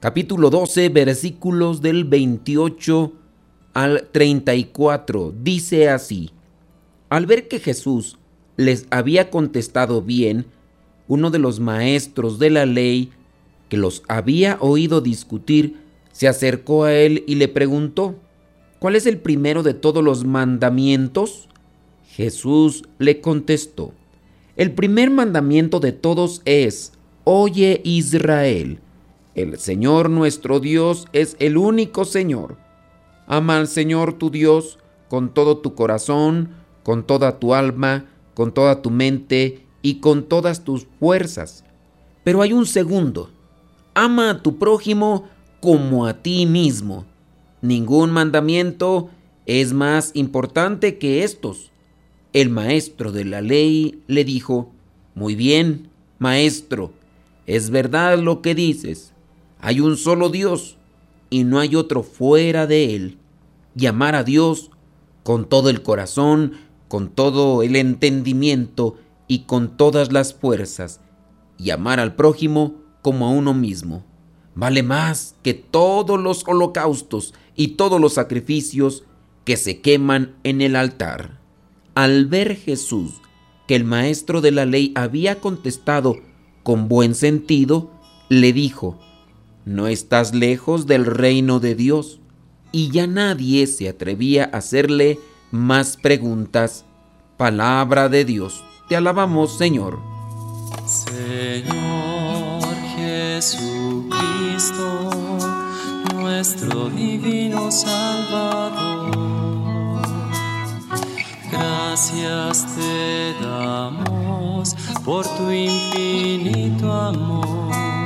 capítulo 12, versículos del 28 al 34. Dice así, al ver que Jesús les había contestado bien, uno de los maestros de la ley que los había oído discutir, se acercó a él y le preguntó, ¿cuál es el primero de todos los mandamientos? Jesús le contestó, el primer mandamiento de todos es, Oye Israel, el Señor nuestro Dios es el único Señor. Ama al Señor tu Dios con todo tu corazón, con toda tu alma, con toda tu mente y con todas tus fuerzas. Pero hay un segundo, ama a tu prójimo como a ti mismo. Ningún mandamiento es más importante que estos. El maestro de la ley le dijo, Muy bien, maestro, es verdad lo que dices. Hay un solo Dios y no hay otro fuera de él. Y amar a Dios con todo el corazón, con todo el entendimiento y con todas las fuerzas. Y amar al prójimo como a uno mismo. Vale más que todos los holocaustos y todos los sacrificios que se queman en el altar. Al ver Jesús que el maestro de la ley había contestado con buen sentido, le dijo, No estás lejos del reino de Dios. Y ya nadie se atrevía a hacerle más preguntas. Palabra de Dios. Te alabamos, Señor. Señor Jesucristo, nuestro divino Salvador Gracias te damos por tu infinito amor.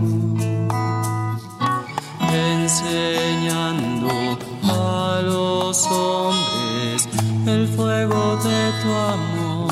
enseñando a los hombres el fuego de tu amor.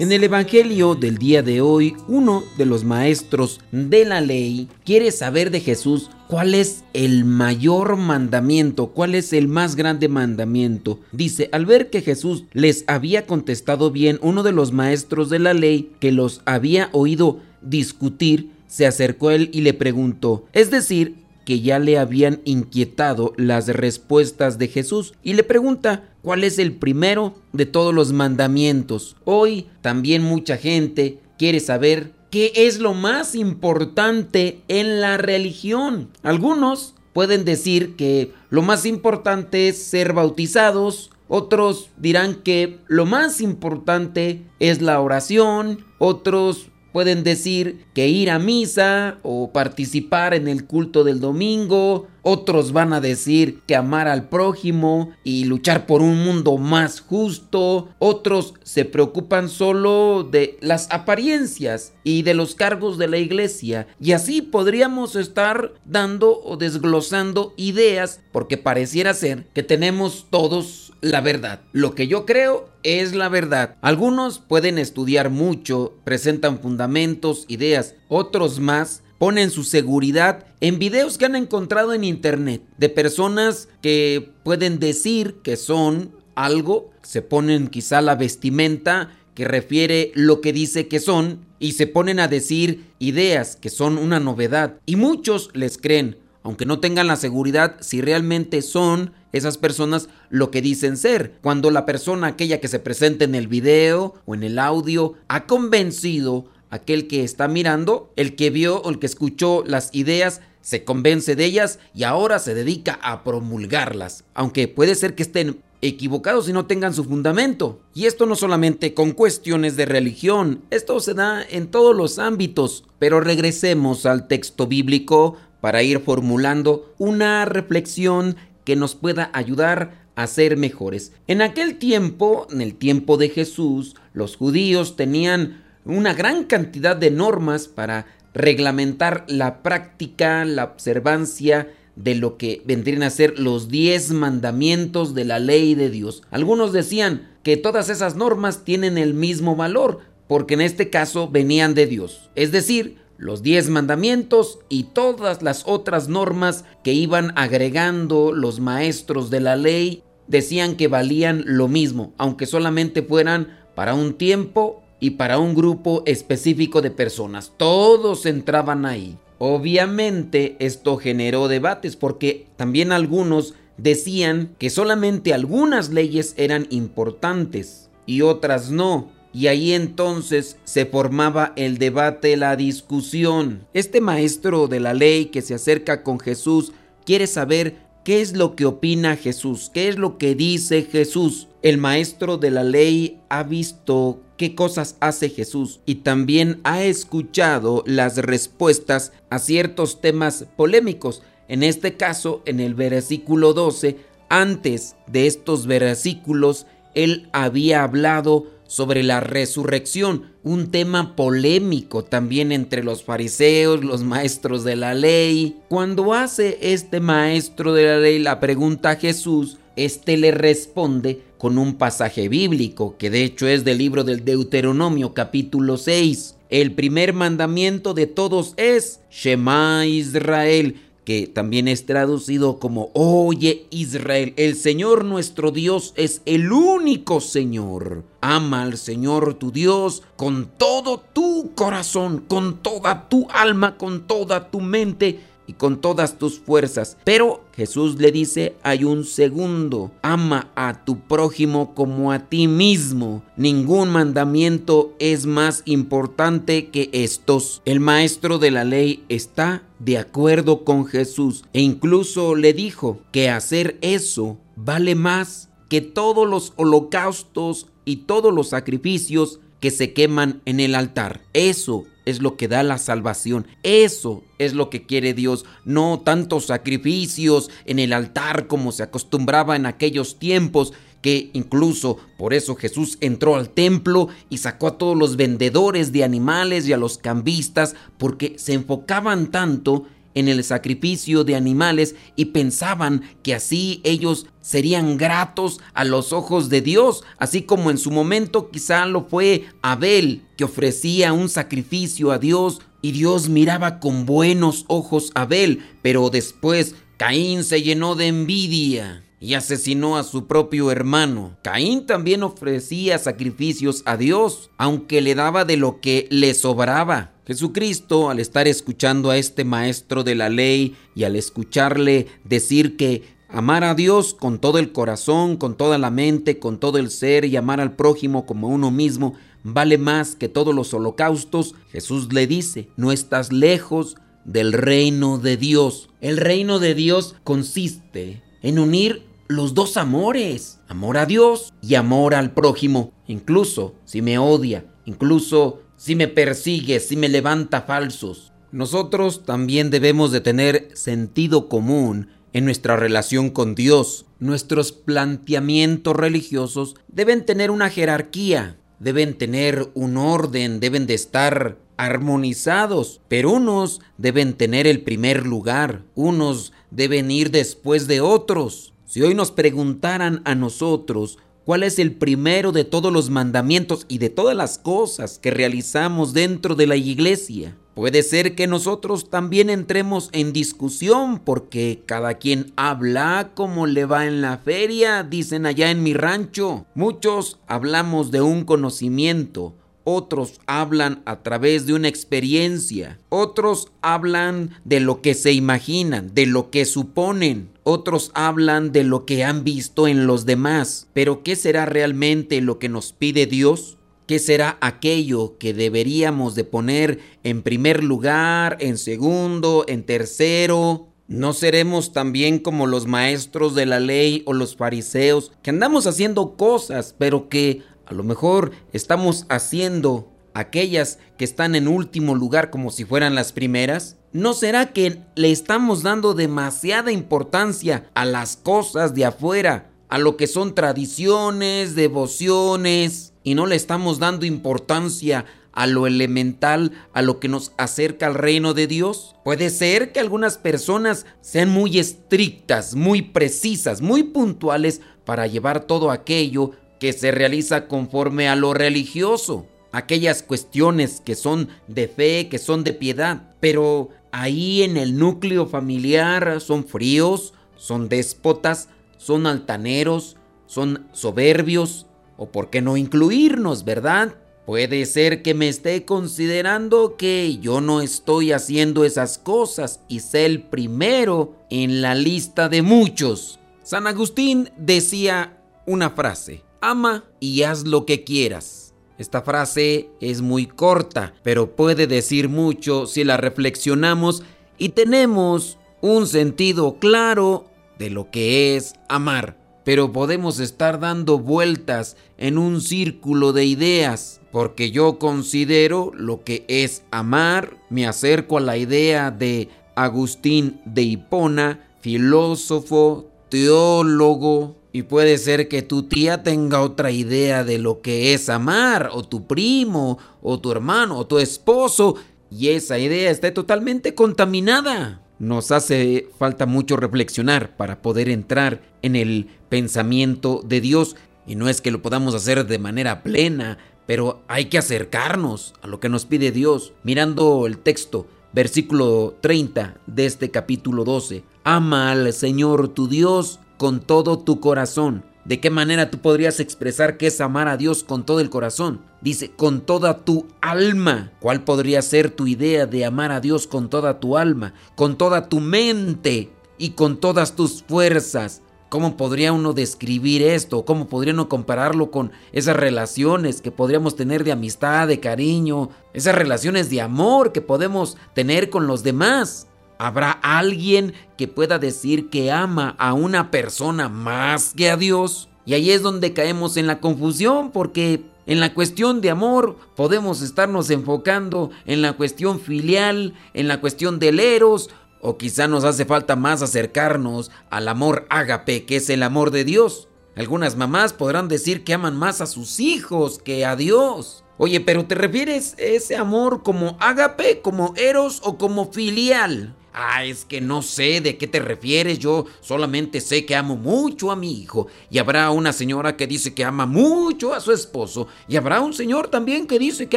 En el Evangelio del día de hoy, uno de los maestros de la ley quiere saber de Jesús cuál es el mayor mandamiento, cuál es el más grande mandamiento. Dice, al ver que Jesús les había contestado bien, uno de los maestros de la ley que los había oído discutir, se acercó a él y le preguntó, es decir, que ya le habían inquietado las respuestas de Jesús y le pregunta cuál es el primero de todos los mandamientos. Hoy también mucha gente quiere saber qué es lo más importante en la religión. Algunos pueden decir que lo más importante es ser bautizados, otros dirán que lo más importante es la oración, otros Pueden decir que ir a misa o participar en el culto del domingo. Otros van a decir que amar al prójimo y luchar por un mundo más justo. Otros se preocupan solo de las apariencias y de los cargos de la iglesia. Y así podríamos estar dando o desglosando ideas porque pareciera ser que tenemos todos la verdad. Lo que yo creo es la verdad. Algunos pueden estudiar mucho, presentan fundamentos, ideas, otros más ponen su seguridad en videos que han encontrado en internet de personas que pueden decir que son algo, se ponen quizá la vestimenta que refiere lo que dice que son y se ponen a decir ideas que son una novedad y muchos les creen aunque no tengan la seguridad si realmente son esas personas lo que dicen ser. Cuando la persona aquella que se presenta en el video o en el audio ha convencido aquel que está mirando, el que vio o el que escuchó las ideas, se convence de ellas y ahora se dedica a promulgarlas, aunque puede ser que estén equivocados y no tengan su fundamento. Y esto no solamente con cuestiones de religión, esto se da en todos los ámbitos. Pero regresemos al texto bíblico para ir formulando una reflexión que nos pueda ayudar a ser mejores. En aquel tiempo, en el tiempo de Jesús, los judíos tenían una gran cantidad de normas para reglamentar la práctica, la observancia de lo que vendrían a ser los diez mandamientos de la ley de Dios. Algunos decían que todas esas normas tienen el mismo valor, porque en este caso venían de Dios. Es decir, los diez mandamientos y todas las otras normas que iban agregando los maestros de la ley decían que valían lo mismo, aunque solamente fueran para un tiempo y para un grupo específico de personas. Todos entraban ahí. Obviamente esto generó debates porque también algunos decían que solamente algunas leyes eran importantes y otras no. Y ahí entonces se formaba el debate, la discusión. Este maestro de la ley que se acerca con Jesús quiere saber qué es lo que opina Jesús, qué es lo que dice Jesús. El maestro de la ley ha visto qué cosas hace Jesús y también ha escuchado las respuestas a ciertos temas polémicos. En este caso, en el versículo 12, antes de estos versículos, él había hablado sobre la resurrección, un tema polémico también entre los fariseos, los maestros de la ley. Cuando hace este maestro de la ley la pregunta a Jesús, este le responde con un pasaje bíblico, que de hecho es del libro del Deuteronomio capítulo 6. El primer mandamiento de todos es Shema Israel, que también es traducido como Oye Israel, el Señor nuestro Dios es el único Señor. Ama al Señor tu Dios con todo tu corazón, con toda tu alma, con toda tu mente y con todas tus fuerzas. Pero Jesús le dice, hay un segundo, ama a tu prójimo como a ti mismo. Ningún mandamiento es más importante que estos. El maestro de la ley está de acuerdo con Jesús e incluso le dijo que hacer eso vale más que todos los holocaustos y todos los sacrificios que se queman en el altar. Eso es lo que da la salvación. Eso es lo que quiere Dios. No tantos sacrificios en el altar como se acostumbraba en aquellos tiempos que incluso por eso Jesús entró al templo y sacó a todos los vendedores de animales y a los cambistas porque se enfocaban tanto en el sacrificio de animales y pensaban que así ellos serían gratos a los ojos de Dios, así como en su momento quizá lo fue Abel, que ofrecía un sacrificio a Dios y Dios miraba con buenos ojos a Abel, pero después Caín se llenó de envidia y asesinó a su propio hermano. Caín también ofrecía sacrificios a Dios, aunque le daba de lo que le sobraba. Jesucristo, al estar escuchando a este maestro de la ley y al escucharle decir que amar a Dios con todo el corazón, con toda la mente, con todo el ser y amar al prójimo como uno mismo vale más que todos los holocaustos, Jesús le dice, no estás lejos del reino de Dios. El reino de Dios consiste en unir los dos amores, amor a Dios y amor al prójimo, incluso si me odia, incluso si me persigue, si me levanta falsos. Nosotros también debemos de tener sentido común en nuestra relación con Dios. Nuestros planteamientos religiosos deben tener una jerarquía, deben tener un orden, deben de estar armonizados, pero unos deben tener el primer lugar, unos deben ir después de otros. Si hoy nos preguntaran a nosotros cuál es el primero de todos los mandamientos y de todas las cosas que realizamos dentro de la iglesia. Puede ser que nosotros también entremos en discusión porque cada quien habla como le va en la feria, dicen allá en mi rancho. Muchos hablamos de un conocimiento, otros hablan a través de una experiencia, otros hablan de lo que se imaginan, de lo que suponen, otros hablan de lo que han visto en los demás. Pero ¿qué será realmente lo que nos pide Dios? ¿Qué será aquello que deberíamos de poner en primer lugar, en segundo, en tercero? ¿No seremos también como los maestros de la ley o los fariseos que andamos haciendo cosas, pero que a lo mejor estamos haciendo aquellas que están en último lugar como si fueran las primeras? ¿No será que le estamos dando demasiada importancia a las cosas de afuera, a lo que son tradiciones, devociones, y no le estamos dando importancia a lo elemental, a lo que nos acerca al reino de Dios? Puede ser que algunas personas sean muy estrictas, muy precisas, muy puntuales para llevar todo aquello que se realiza conforme a lo religioso aquellas cuestiones que son de fe, que son de piedad, pero ahí en el núcleo familiar son fríos, son déspotas, son altaneros, son soberbios, o por qué no incluirnos, ¿verdad? Puede ser que me esté considerando que yo no estoy haciendo esas cosas y sé el primero en la lista de muchos. San Agustín decía una frase, ama y haz lo que quieras esta frase es muy corta, pero puede decir mucho si la reflexionamos y tenemos un sentido claro de lo que es amar. Pero podemos estar dando vueltas en un círculo de ideas, porque yo considero lo que es amar, me acerco a la idea de Agustín de Hipona, filósofo, teólogo, y puede ser que tu tía tenga otra idea de lo que es amar, o tu primo, o tu hermano, o tu esposo, y esa idea esté totalmente contaminada. Nos hace falta mucho reflexionar para poder entrar en el pensamiento de Dios, y no es que lo podamos hacer de manera plena, pero hay que acercarnos a lo que nos pide Dios. Mirando el texto, versículo 30 de este capítulo 12, ama al Señor tu Dios con todo tu corazón. ¿De qué manera tú podrías expresar que es amar a Dios con todo el corazón? Dice, con toda tu alma. ¿Cuál podría ser tu idea de amar a Dios con toda tu alma, con toda tu mente y con todas tus fuerzas? ¿Cómo podría uno describir esto? ¿Cómo podría uno compararlo con esas relaciones que podríamos tener de amistad, de cariño, esas relaciones de amor que podemos tener con los demás? ¿Habrá alguien que pueda decir que ama a una persona más que a Dios? Y ahí es donde caemos en la confusión porque en la cuestión de amor podemos estarnos enfocando en la cuestión filial, en la cuestión del eros, o quizá nos hace falta más acercarnos al amor ágape, que es el amor de Dios. Algunas mamás podrán decir que aman más a sus hijos que a Dios. Oye, pero ¿te refieres a ese amor como ágape, como eros o como filial? Ah, es que no sé de qué te refieres, yo solamente sé que amo mucho a mi hijo. Y habrá una señora que dice que ama mucho a su esposo. Y habrá un señor también que dice que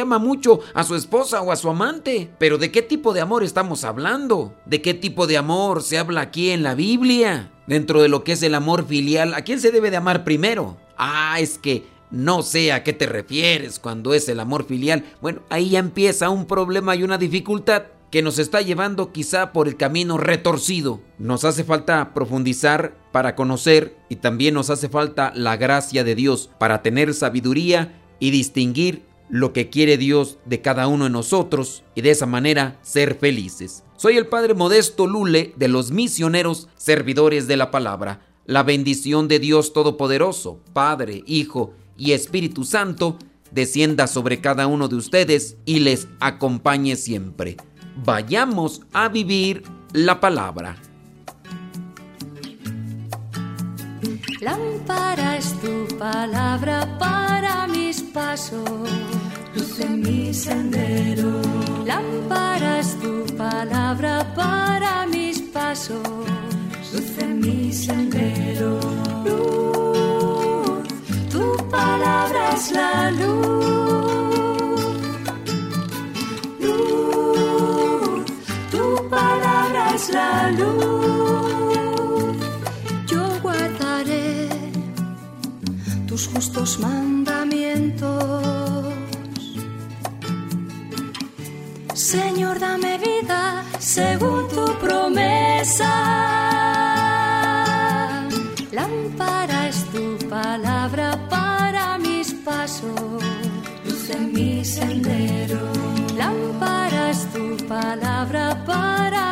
ama mucho a su esposa o a su amante. Pero ¿de qué tipo de amor estamos hablando? ¿De qué tipo de amor se habla aquí en la Biblia? Dentro de lo que es el amor filial, ¿a quién se debe de amar primero? Ah, es que no sé a qué te refieres cuando es el amor filial. Bueno, ahí ya empieza un problema y una dificultad que nos está llevando quizá por el camino retorcido. Nos hace falta profundizar para conocer y también nos hace falta la gracia de Dios para tener sabiduría y distinguir lo que quiere Dios de cada uno de nosotros y de esa manera ser felices. Soy el Padre Modesto Lule de los misioneros servidores de la palabra. La bendición de Dios Todopoderoso, Padre, Hijo y Espíritu Santo, descienda sobre cada uno de ustedes y les acompañe siempre vayamos a vivir la palabra. Lámpara es tu palabra para mis pasos, luz en mi sendero. Lámpara es tu palabra para mis pasos, luz en mi sendero. Luz, tu palabra es la luz la luz. Yo guardaré tus justos mandamientos. Señor, dame vida según tu promesa. Lámpara tu palabra para mis pasos, luz en mi sendero. Lámpara es tu palabra para